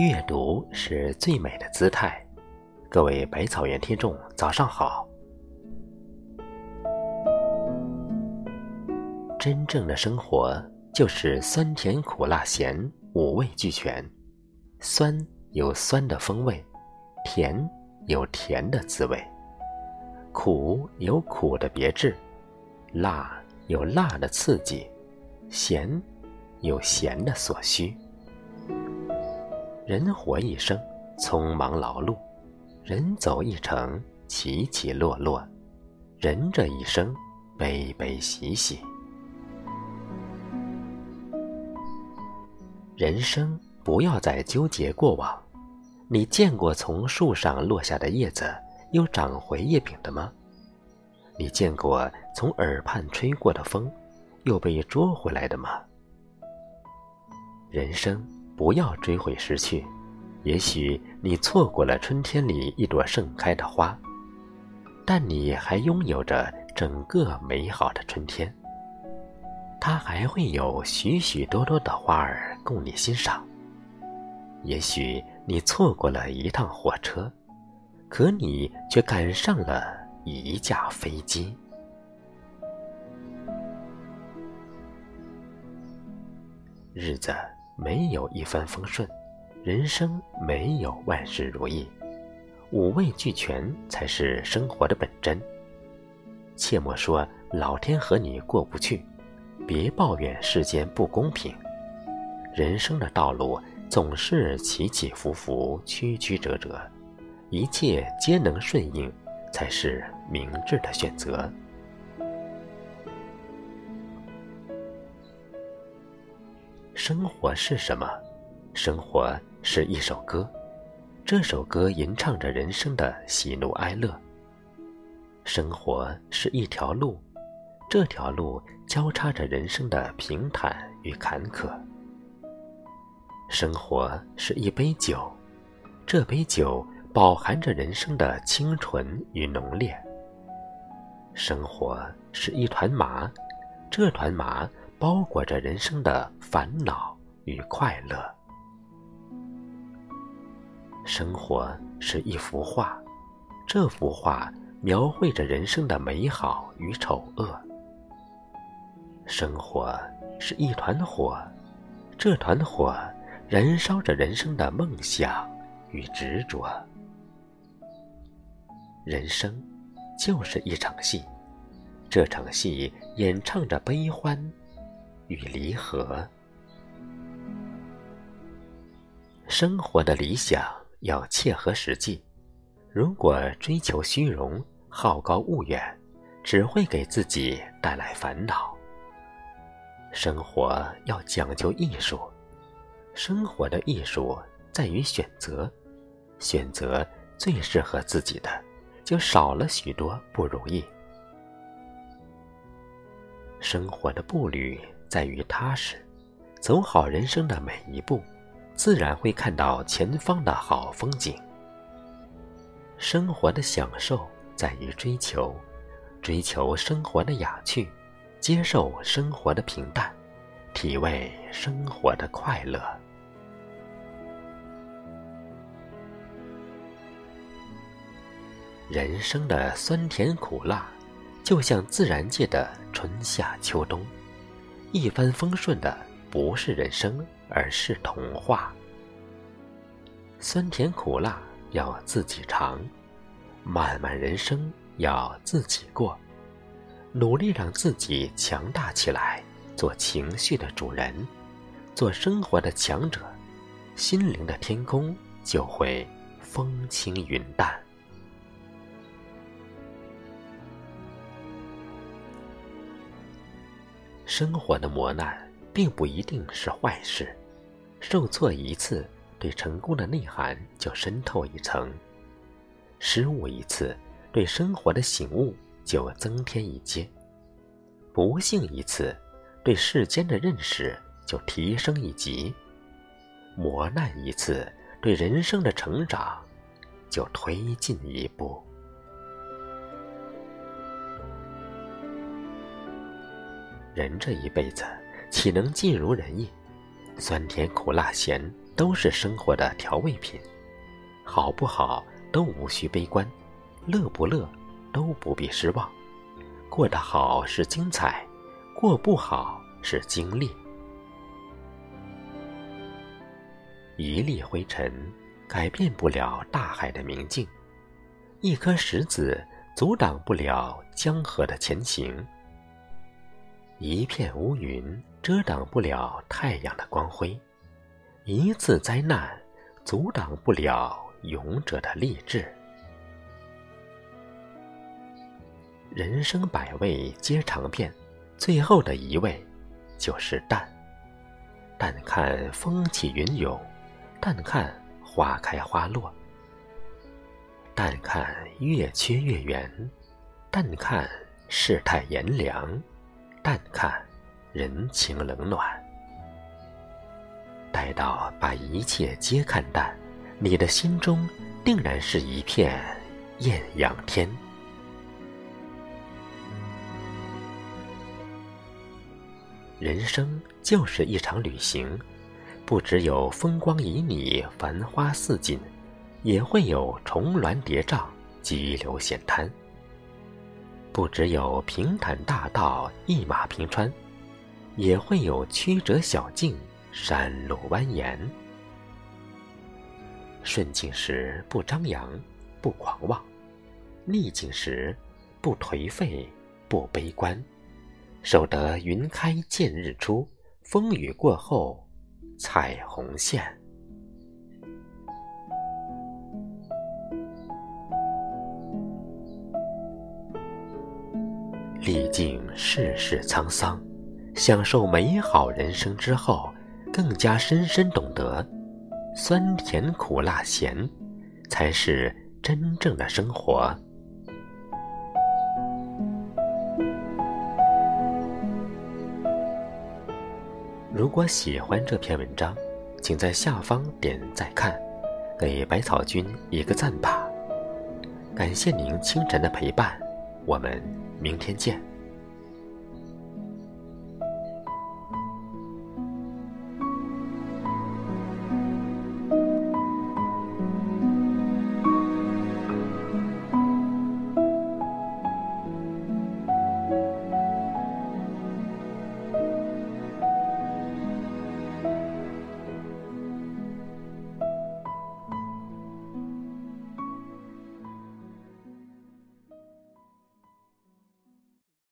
阅读是最美的姿态。各位百草园听众，早上好。真正的生活就是酸甜苦辣咸五味俱全，酸有酸的风味，甜有甜的滋味，苦有苦的别致，辣有辣的刺激，咸有咸的所需。人活一生，匆忙劳碌；人走一程，起起落落；人这一生，悲悲喜喜。人生不要再纠结过往。你见过从树上落下的叶子又长回叶柄的吗？你见过从耳畔吹过的风又被捉回来的吗？人生。不要追悔失去，也许你错过了春天里一朵盛开的花，但你还拥有着整个美好的春天。它还会有许许多多的花儿供你欣赏。也许你错过了一趟火车，可你却赶上了一架飞机。日子。没有一帆风顺，人生没有万事如意，五味俱全才是生活的本真。切莫说老天和你过不去，别抱怨世间不公平。人生的道路总是起起伏伏、曲曲折折，一切皆能顺应，才是明智的选择。生活是什么？生活是一首歌，这首歌吟唱着人生的喜怒哀乐。生活是一条路，这条路交叉着人生的平坦与坎坷。生活是一杯酒，这杯酒饱含着人生的清纯与浓烈。生活是一团麻，这团麻。包裹着人生的烦恼与快乐。生活是一幅画，这幅画描绘着人生的美好与丑恶。生活是一团火，这团火燃烧着人生的梦想与执着。人生就是一场戏，这场戏演唱着悲欢。与离合，生活的理想要切合实际。如果追求虚荣、好高骛远，只会给自己带来烦恼。生活要讲究艺术，生活的艺术在于选择，选择最适合自己的，就少了许多不如意。生活的步履。在于踏实，走好人生的每一步，自然会看到前方的好风景。生活的享受在于追求，追求生活的雅趣，接受生活的平淡，体味生活的快乐。人生的酸甜苦辣，就像自然界的春夏秋冬。一帆风顺的不是人生，而是童话。酸甜苦辣要自己尝，漫漫人生要自己过。努力让自己强大起来，做情绪的主人，做生活的强者，心灵的天空就会风轻云淡。生活的磨难并不一定是坏事，受挫一次，对成功的内涵就深透一层；失误一次，对生活的醒悟就增添一阶；不幸一次，对世间的认识就提升一级；磨难一次，对人生的成长就推进一步。人这一辈子，岂能尽如人意？酸甜苦辣咸都是生活的调味品，好不好都无需悲观，乐不乐都不必失望。过得好是精彩，过不好是经历。一粒灰尘改变不了大海的明镜，一颗石子阻挡不了江河的前行，一片乌云遮挡不了太阳的光辉，一次灾难阻挡不了勇者的励志。人生百味皆尝遍，最后的一味就是淡。淡看风起云涌，淡看花开花落，淡看月缺月圆，淡看世态炎凉，淡看人情冷暖。待到把一切皆看淡，你的心中定然是一片艳阳天。人生就是一场旅行，不只有风光旖旎、繁花似锦，也会有重峦叠嶂、急流险滩；不只有平坦大道、一马平川，也会有曲折小径、山路蜿蜒。顺境时不张扬、不狂妄，逆境时不颓废、不悲观。守得云开见日出，风雨过后彩虹现。历尽世事沧桑，享受美好人生之后，更加深深懂得，酸甜苦辣咸，才是真正的生活。如果喜欢这篇文章，请在下方点再看，给百草君一个赞吧。感谢您清晨的陪伴，我们明天见。